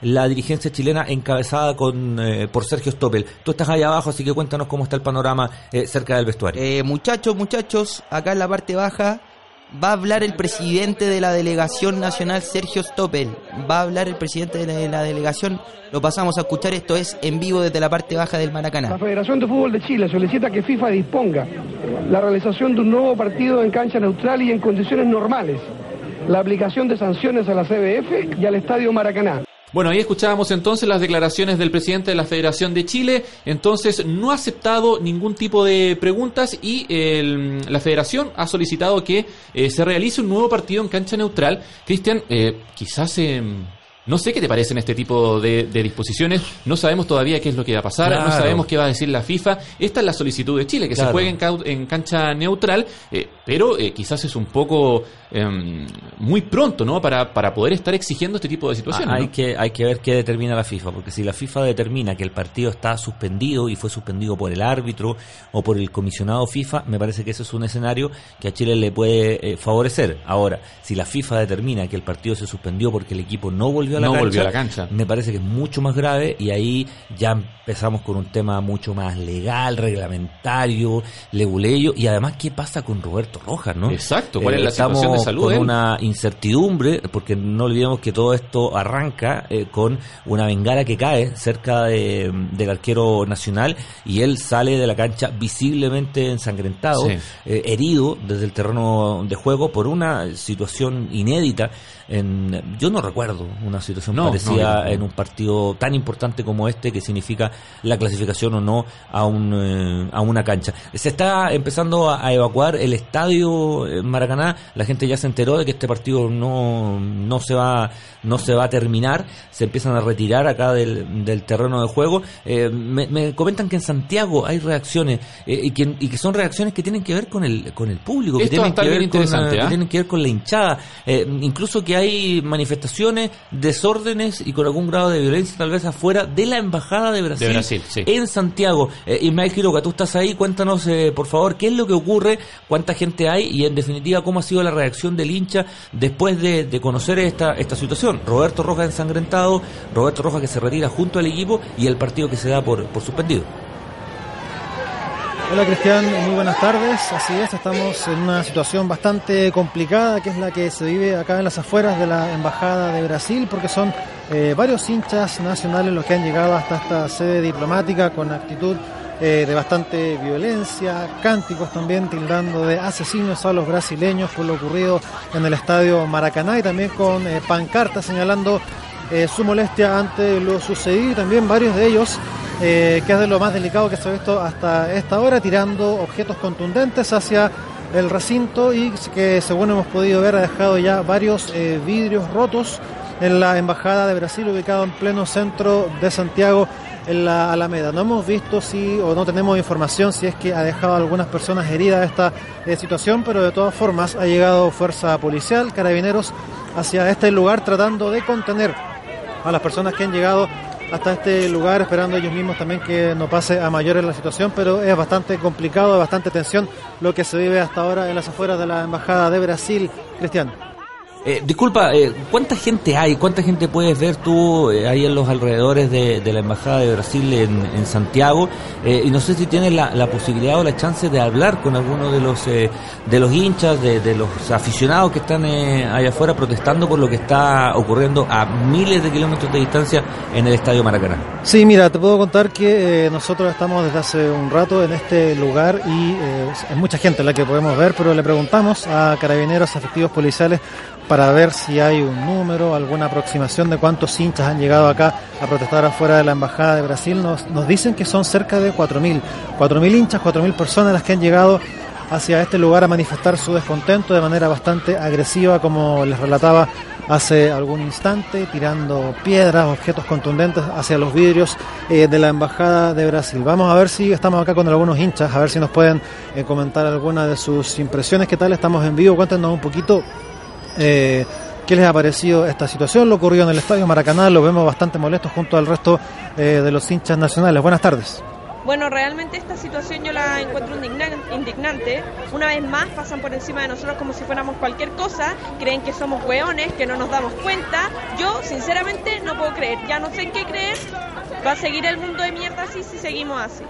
la dirigencia chilena encabezada con eh, por Sergio Stoppel. Tú estás allá abajo, así que cuéntanos cómo está el panorama eh, cerca del vestuario. Eh, muchachos, muchachos, acá en la parte baja va a hablar el presidente de la delegación nacional, Sergio Stoppel. Va a hablar el presidente de la, de la delegación. Lo pasamos a escuchar. Esto es en vivo desde la parte baja del La Maracaná. Federación de Fútbol de Chile solicita que FIFA disponga la realización de un nuevo partido en cancha neutral y en condiciones normales, la aplicación de sanciones a la CBF y al Estadio Maracaná. Bueno, ahí escuchábamos entonces las declaraciones del presidente de la Federación de Chile. Entonces, no ha aceptado ningún tipo de preguntas y el- la Federación ha solicitado que eh, se realice un nuevo partido en cancha neutral. Cristian, eh, quizás... eh, no sé qué te parecen este tipo de, de disposiciones. No sabemos todavía qué es lo que va a pasar. No sabemos qué va a decir la FIFA. Esta es la solicitud de Chile, que se juegue en, en cancha neutral, eh, pero eh, quizás es un poco em, muy pronto, ¿no? Para, para poder estar exigiendo este tipo de situaciones. Ah, hay, ¿no? que, hay que ver qué determina la FIFA, porque si la FIFA determina que el partido está suspendido y fue suspendido por el árbitro o por el comisionado FIFA, me parece que ese es un escenario que a Chile le puede eh, favorecer. Ahora, si la FIFA determina que el partido se suspendió porque el equipo no volvió a la No cancha. volvió a la cancha. Me parece que es mucho más grave y ahí ya empezamos con un tema mucho más legal, reglamentario, leguleyo y además qué pasa con Roberto Rojas, ¿no? Exacto, ¿cuál es la estamos situación de salud con él? una incertidumbre porque no olvidemos que todo esto arranca eh, con una bengala que cae cerca de- del arquero nacional y él sale de la cancha visiblemente ensangrentado, Sí. eh, herido desde el terreno de juego por una situación inédita. En, yo no recuerdo una situación No, parecida en un partido tan importante como este que significa la clasificación o no a, un, eh, a una cancha. Se está empezando a, a evacuar el estadio en Maracaná. La gente ya se enteró de que este partido no, no se va no se va a terminar. Se empiezan a retirar acá del, del terreno de juego. Eh, me, me comentan que en Santiago hay reacciones eh, y, que, y que son reacciones que tienen que ver con el con el público, que Esto tienen que ver con, eh, que ¿ah? tienen que ver con la hinchada, Eh, incluso que hay manifestaciones, desórdenes y con algún grado de violencia tal vez afuera de la embajada de Brasil, De Brasil, sí. en Santiago. Eh, Ismael Quiroga, tú estás ahí, cuéntanos eh, por favor qué es lo que ocurre, cuánta gente hay y en definitiva cómo ha sido la reacción del hincha después de, de conocer esta, esta situación. Roberto Rojas ensangrentado, Roberto Rojas que se retira junto al equipo y el partido que se da por, por suspendido. Hola Cristian, muy buenas tardes. Así es, estamos en una situación bastante complicada, que es la que se vive acá en las afueras de la Embajada de Brasil, porque son eh, varios hinchas nacionales los que han llegado hasta esta sede diplomática con actitud eh, de bastante violencia, cánticos también tildando de asesinos a los brasileños por lo ocurrido en el estadio Maracaná y también con eh, pancartas señalando eh, su molestia ante lo sucedido y también varios de ellos que es de lo más delicado que se ha visto hasta esta hora, tirando objetos contundentes hacia el recinto y que según hemos podido ver ha dejado ya varios vidrios rotos en la Embajada de Brasil ubicado en pleno centro de Santiago en la Alameda. No hemos visto si o no tenemos información si es que ha dejado a algunas personas heridas esta eh, situación, pero de todas formas ha llegado fuerza policial, carabineros hacia este lugar tratando de contener a las personas que han llegado hasta este lugar, esperando ellos mismos también que no pase a mayores la situación, pero es bastante complicado, bastante tensión lo que se vive hasta ahora en las afueras de la Embajada de Brasil. Cristian. Eh, disculpa, eh, ¿cuánta gente hay? ¿Cuánta gente puedes ver tú eh, ahí en los alrededores de, la Embajada de Brasil en, Santiago? Y no sé si tienes la, posibilidad o la chance de hablar con alguno de los de los hinchas, de, de los aficionados que están allá afuera protestando por lo que está ocurriendo a miles de kilómetros de distancia en el Estadio Maracaná. Sí, mira, te puedo contar que nosotros estamos desde hace un rato en este lugar y es mucha gente la que podemos ver, pero le preguntamos a carabineros, efectivos policiales, para ver si hay un número, alguna aproximación de cuántos hinchas han llegado acá a protestar afuera de la Embajada de Brasil. Nos, dicen que son cerca de 4.000, 4.000 hinchas, 4.000 personas las que han llegado hacia este lugar a manifestar su descontento de manera bastante agresiva, como les relataba hace algún instante, tirando piedras, objetos contundentes hacia los vidrios eh, de la Embajada de Brasil. Vamos a ver si estamos acá con algunos hinchas, a ver si nos pueden eh, comentar alguna de sus impresiones. ¿Qué tal? Estamos en vivo, cuéntenos un poquito eh, qué les ha parecido esta situación. Lo ocurrió en el Estadio Maracaná, lo vemos bastante molestos junto al resto eh, de los hinchas nacionales. Buenas tardes. Bueno, realmente esta situación yo la encuentro indigna- indignante. Una vez más pasan por encima de nosotros como si fuéramos cualquier cosa, creen que somos hueones, que no nos damos cuenta. Yo, sinceramente, no puedo creer. Ya no sé en qué creer. Va a seguir el mundo de mierda así si seguimos así.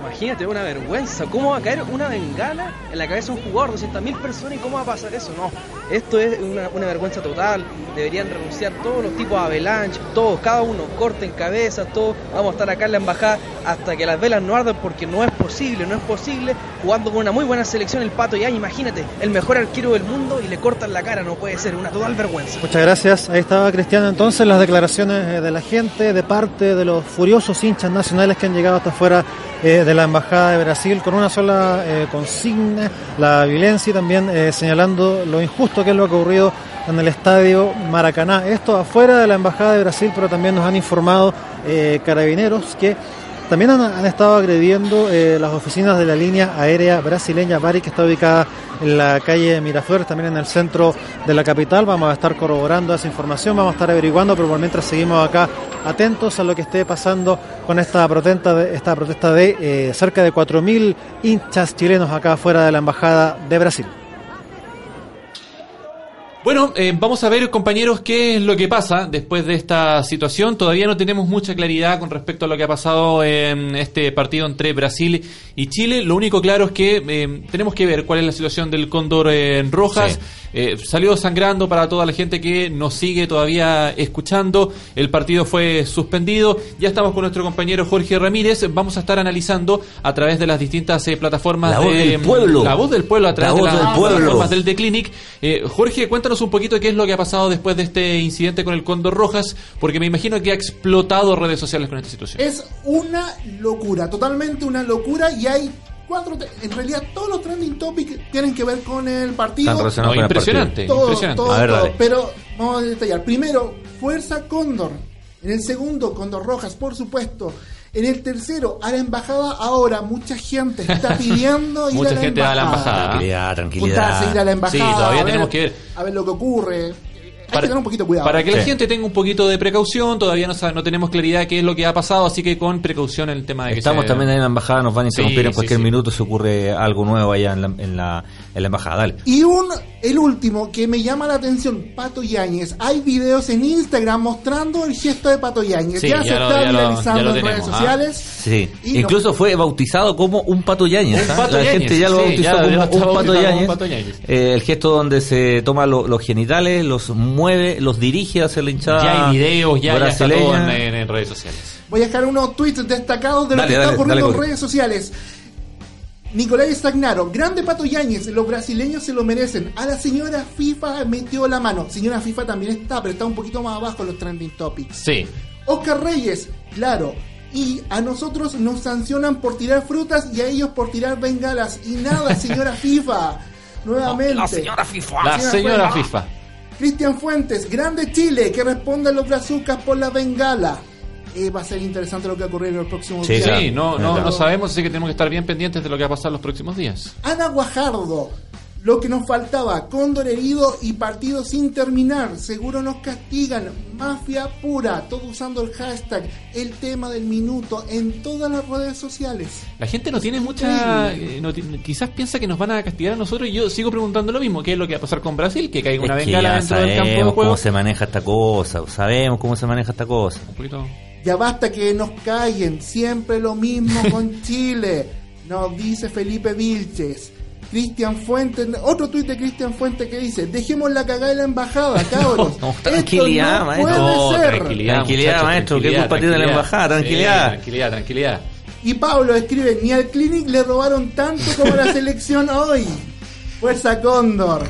Imagínate, una vergüenza. ¿Cómo va a caer una bengala en la cabeza de un jugador? 200.000 personas y cómo va a pasar eso. No, esto es una, una vergüenza total. Deberían renunciar todos los tipos de avalanche, todos, cada uno, corten cabezas, todos. Vamos a estar acá en la embajada hasta que las velas no ardan porque no es posible, no es posible. Jugando con una muy buena selección el Pato ya, imagínate, el mejor arquero del mundo y le cortan la cara, no puede ser, una total vergüenza. Muchas gracias. Ahí estaba Cristiano entonces, las declaraciones eh, de la gente de parte de los furiosos hinchas nacionales que han llegado hasta afuera eh, de la Embajada de Brasil con una sola eh, consigna, la violencia y también eh, señalando lo injusto que es lo ocurrido en el estadio Maracaná. Esto afuera de la Embajada de Brasil, pero también nos han informado eh, carabineros que también han, estado agrediendo las oficinas de la línea aérea brasileña Bari, que está ubicada en la calle Miraflores, también en el centro de la capital. Vamos a estar corroborando esa información, vamos a estar averiguando, pero por mientras seguimos acá atentos a lo que esté pasando con esta protesta de, esta protesta de eh, cerca de 4.000 hinchas chilenos acá afuera de la Embajada de Brasil. Bueno, eh, vamos a ver, compañeros, qué es lo que pasa después de esta situación. Todavía no tenemos mucha claridad con respecto a lo que ha pasado en este partido entre Brasil y Chile. Lo único claro es que eh, tenemos que ver cuál es la situación del Cóndor eh, en Rojas. Sí. Salió sangrando para toda la gente que nos sigue todavía escuchando. El partido fue suspendido. Ya estamos con nuestro compañero Jorge Ramírez. Vamos a estar analizando a través de las distintas eh, plataformas La voz de del pueblo. La voz del pueblo a través La de las del pueblo. plataformas del The Clinic. Jorge, cuéntanos un poquito qué es lo que ha pasado después de este incidente con el Cóndor Rojas, porque me imagino que ha explotado redes sociales con esta situación. Es una locura, totalmente una locura y hay cuatro, en realidad todos los trending topics tienen que ver con el partido. Relacionados con el impresionante, todo, impresionante. todo, A ver, todo. dale. Pero vamos a detallar. Primero, Fuerza Cóndor. En el segundo, Cóndor Rojas, por supuesto. En el tercero, a la embajada ahora. Mucha gente está pidiendo (laughs) ir Mucha a la gente va a la embajada. Tranquilidad, Juntarse, ir a tranquilidad. la embajada. Sí, todavía a tenemos que ver. A ver lo que ocurre. Hay Para- que tener un poquito de cuidado. Para que la Sí. gente tenga un poquito de precaución, todavía no, sa- no tenemos claridad qué es lo que ha pasado, así que con precaución el tema de que Estamos se- también ahí en la embajada, nos van a interrumpir Sí, en cualquier sí, sí. minuto si ocurre algo nuevo allá en la, en la, en la embajada. Dale. Y un, el último que me llama la atención, Pato Yáñez. Hay videos en Instagram mostrando el gesto de Pato Yáñez. Sí, ya se está viralizando en redes tenemos, ¿ah? sociales. Sí, no- incluso fue bautizado como un pato Yáñez. ¿ah? la Yáñez, gente ya lo sí, bautizó ya- como un pato Yáñez. Eh, el gesto donde se toma lo- los genitales, los mueve, los dirige hacia la hinchada Ya hay videos, ya, ya está todo en, brasileña. en- en redes sociales. Voy a dejar unos tweets destacados de lo Dale, que dale, está ocurriendo dale, en redes sociales. Nicolás Stagnaro, grande Pato Yáñez, los brasileños se lo merecen. A la señora FIFA metió la mano. Señora FIFA también está, pero está un poquito más abajo en los trending topics. Sí. Oscar Reyes, claro. Y a nosotros nos sancionan por tirar frutas y a ellos por tirar bengalas. Y nada, señora (laughs) FIFA. Nuevamente. La señora FIFA. La señora. FIFA. Cristian Fuentes, grande Chile, que responde a los brazucas por la bengala. Eh, va a ser interesante lo que va a ocurrir en los próximos Sí, días. Sí, no, no, no sabemos, así que tenemos que estar bien pendientes de lo que va a pasar los próximos días. Ana Guajardo, lo que nos faltaba, cóndor herido y partido sin terminar. Seguro nos castigan. Mafia pura, todo usando el hashtag, el tema del minuto en todas las redes sociales. La gente no tiene mucha. eh, no quizás piensa que nos van a castigar a nosotros y yo sigo preguntando lo mismo. ¿Qué es lo que va a pasar con Brasil? Que caiga una Es bengala dentro del campo de sabemos juego. cómo se maneja esta cosa, sabemos cómo se maneja esta cosa. Un poquito- Ya basta que nos callen, siempre lo mismo (laughs) con Chile, nos dice Felipe Vilches. Cristian Fuentes, otro tuit de Cristian Fuentes que dice, dejemos la cagada en la embajada, (laughs) cabros. No, tranquilidad, no maestro. puede No, ser. tranquilidad, Tranquilidad, maestro, ¿qué tranquilidad, culpa tiene la embajada? Tranquilidad. Sí, tranquilidad, tranquilidad. Y Pablo escribe, ni al Clinic le robaron tanto como a la (laughs) selección hoy. Fuerza Cóndor.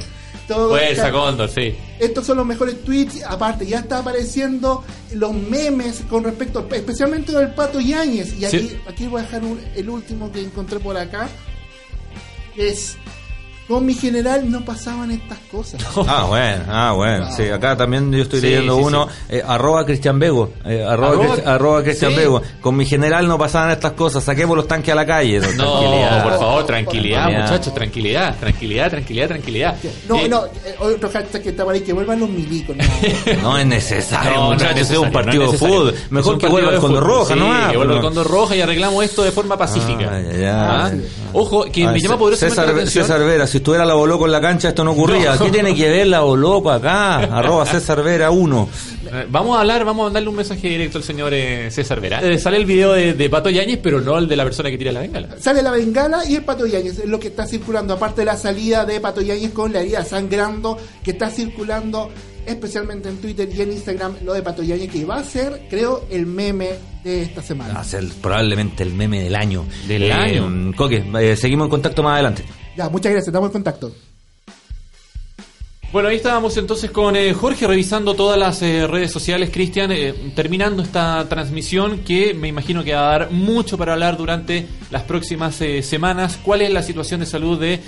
Todo Fuerza, Cóndor, sí. Estos son los mejores tweets. Aparte, ya está apareciendo los memes con respecto, especialmente del Pato Yáñez. Y aquí, Sí. aquí voy a dejar un- el último que encontré por acá. Es, con mi general no pasaban estas cosas. (laughs) Ah, bueno, ah, bueno. Sí, acá también yo estoy Sí, leyendo sí, uno, eh, arroba Cristian Bego, eh, arroba, Arroba- Cristi- arroba Cristian sí. Bego. Con mi general no pasaban estas cosas, saquemos los tanques a la calle. No, Tranquilidad. por favor, tranquilidad, Tranquilidad. muchachos, tranquilidad, tranquilidad, tranquilidad, tranquilidad. No, Eh, no, eh, otro hashtag que está por ahí, que vuelvan los milicos. No. (laughs) No es necesario, No, no es muchachos, es necesario, un partido no es de fútbol. Mejor que vuelva el Condor fútbol, Roja, sí, ¿no? Que vuelva el Condor Roja y arreglamos esto de forma pacífica. Ah, ya, ya. Ah, Ojo, que me llama poderosamente César, la atención. César Vera, si estuviera la Boloco en la cancha esto no ocurría. No. ¿Qué tiene que ver la Boloco acá? Arroba César Vera 1. Eh, Vamos a hablar, vamos a mandarle un mensaje directo al señor eh, César Vera. Eh, sale el video de, de Pato Yáñez, pero no el de la persona que tira la bengala. Sale la bengala y el Pato Yáñez, es lo que está circulando, aparte de la salida de Pato Yáñez con la herida sangrando, que está circulando especialmente en Twitter y en Instagram, lo de Pato Yáñez, que va a ser, creo, el meme de esta semana. Va a ser probablemente el meme del año. Del Eh, año. Coque, eh, seguimos en contacto más adelante. Ya, muchas gracias, estamos en contacto. Bueno, ahí estábamos entonces con eh, Jorge revisando todas las eh, redes sociales, Cristian, eh, terminando esta transmisión que me imagino que va a dar mucho para hablar durante las próximas semanas. ¿Cuál es la situación de salud de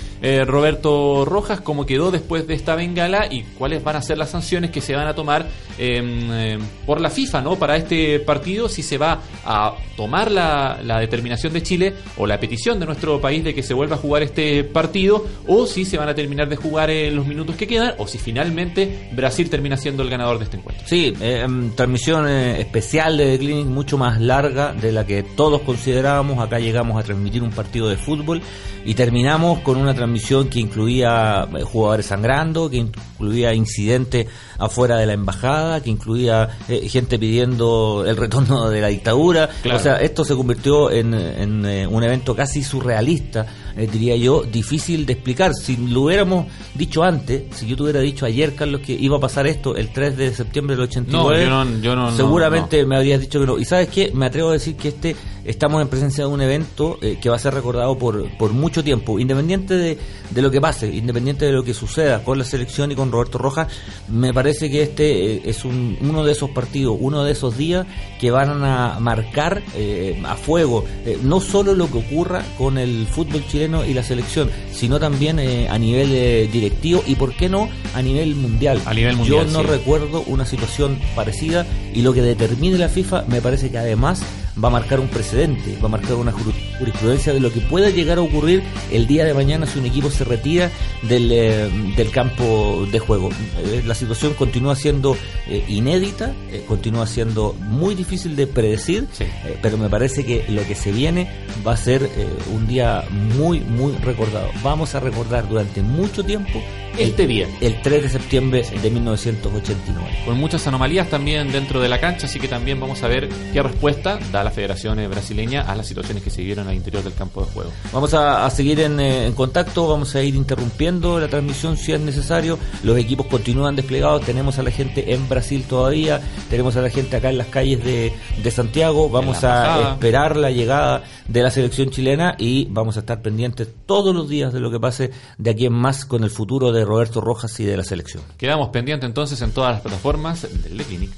Roberto Rojas? ¿Cómo quedó después de esta bengala? ¿Y cuáles van a ser las sanciones que se van a tomar eh, eh, por la FIFA ¿no? para este partido? Si se va a tomar la, la determinación de Chile o la petición de nuestro país de que se vuelva a jugar este partido o si se van a terminar de jugar en los minutos que quedan o si finalmente Brasil termina siendo el ganador de este encuentro. Sí, eh, em, transmisión eh, especial de The Clinic, mucho más larga de la que todos considerábamos. Acá llegamos a transmitir un partido de fútbol y terminamos con una transmisión que incluía eh, jugadores sangrando, que incluía incidentes afuera de la embajada, que incluía eh, gente pidiendo el retorno de la dictadura. Claro. O sea, esto se convirtió en, en, eh, un evento casi surrealista, eh, diría yo, difícil de explicar. Si lo hubiéramos dicho antes, si yo te hubiera dicho ayer, Carlos, que iba a pasar esto el 3 de septiembre del 89, No, yo no- yo no- seguramente me habrías dicho que no. Y sabes qué, me atrevo a decir que este estamos en presencia de un evento eh, que va a ser recordado por, por mucho tiempo, independiente de, de lo que pase, independiente de lo que suceda con la selección y con Roberto Rojas, me parece que este eh, es un, uno de esos partidos, uno de esos días que van a marcar eh, a fuego eh, no solo lo que ocurra con el fútbol chileno y la selección, sino también eh, a nivel eh, directivo y, ¿por qué no?, a nivel mundial. A nivel mundial, Yo no sí. recuerdo una situación parecida y lo que determine la FIFA me parece que además va a marcar un precedente, va a marcar una jurisprudencia de lo que pueda llegar a ocurrir el día de mañana si un equipo se retira del, eh, del campo de juego. Eh, la situación continúa siendo eh, inédita, continúa siendo muy difícil de predecir, Sí. pero me parece que lo que se viene va a ser un día muy, muy recordado. Vamos a recordar durante mucho tiempo Este día. el 3 de septiembre de 1989. con muchas anomalías también dentro de la cancha, así que también vamos a ver qué respuesta da la Federación eh, Brasileña a las situaciones que se vieron al interior del campo de juego. Vamos a, a seguir en, eh, en contacto, vamos a ir interrumpiendo la transmisión si es necesario. Los equipos continúan desplegados, tenemos a la gente en Brasil todavía, tenemos a la gente acá en las calles de, de Santiago, vamos a esperar la llegada de la selección chilena y vamos a estar pendientes todos los días de lo que pase de aquí en más con el futuro de Roberto Rojas y de la selección. Quedamos pendientes entonces en todas las plataformas del Le Clinic.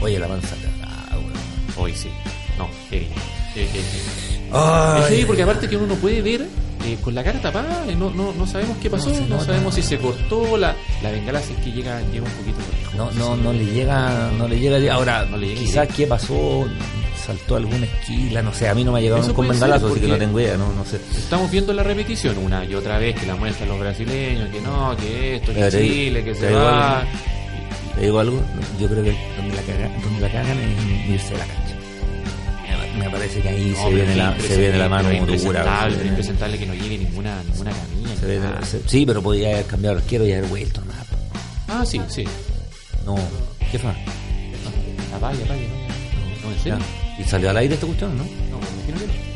Oye, la manzana. Ah, bueno. Hoy sí. No. Eh, eh, eh. Heavy porque aparte que uno no puede ver con la cara tapada, no, no, no sabemos qué pasó, No sabemos si se cortó la, la bengala, si es que llega, llega un poquito lejos. No, no, no le llega, no le llega. Ahora, No le llega quizás qué pasó, saltó alguna esquila, no sé. A mí no me ha llegado Eso nunca un bengalazo, así que no tengo idea, no, no sé. Estamos viendo la repetición una y otra vez que la muestran los brasileños, que no, que esto, que te Chile, que se va. algo. Te digo algo, yo creo que donde la, caga- donde la cagan es irse de la cancha. Me- parece que ahí No, se, viene la, se viene la mano pero es dura. impresentable, que no llegue ninguna, ninguna camilla. se viene- nada. se- sí, pero podía haber cambiado el arquero y haber vuelto nomás. Ah, sí, sí. No, ¿qué fue? Ah, vaya, vaya, vaya. No, no, en serio. ¿Y salió al aire esta cuestión, no? No, que no.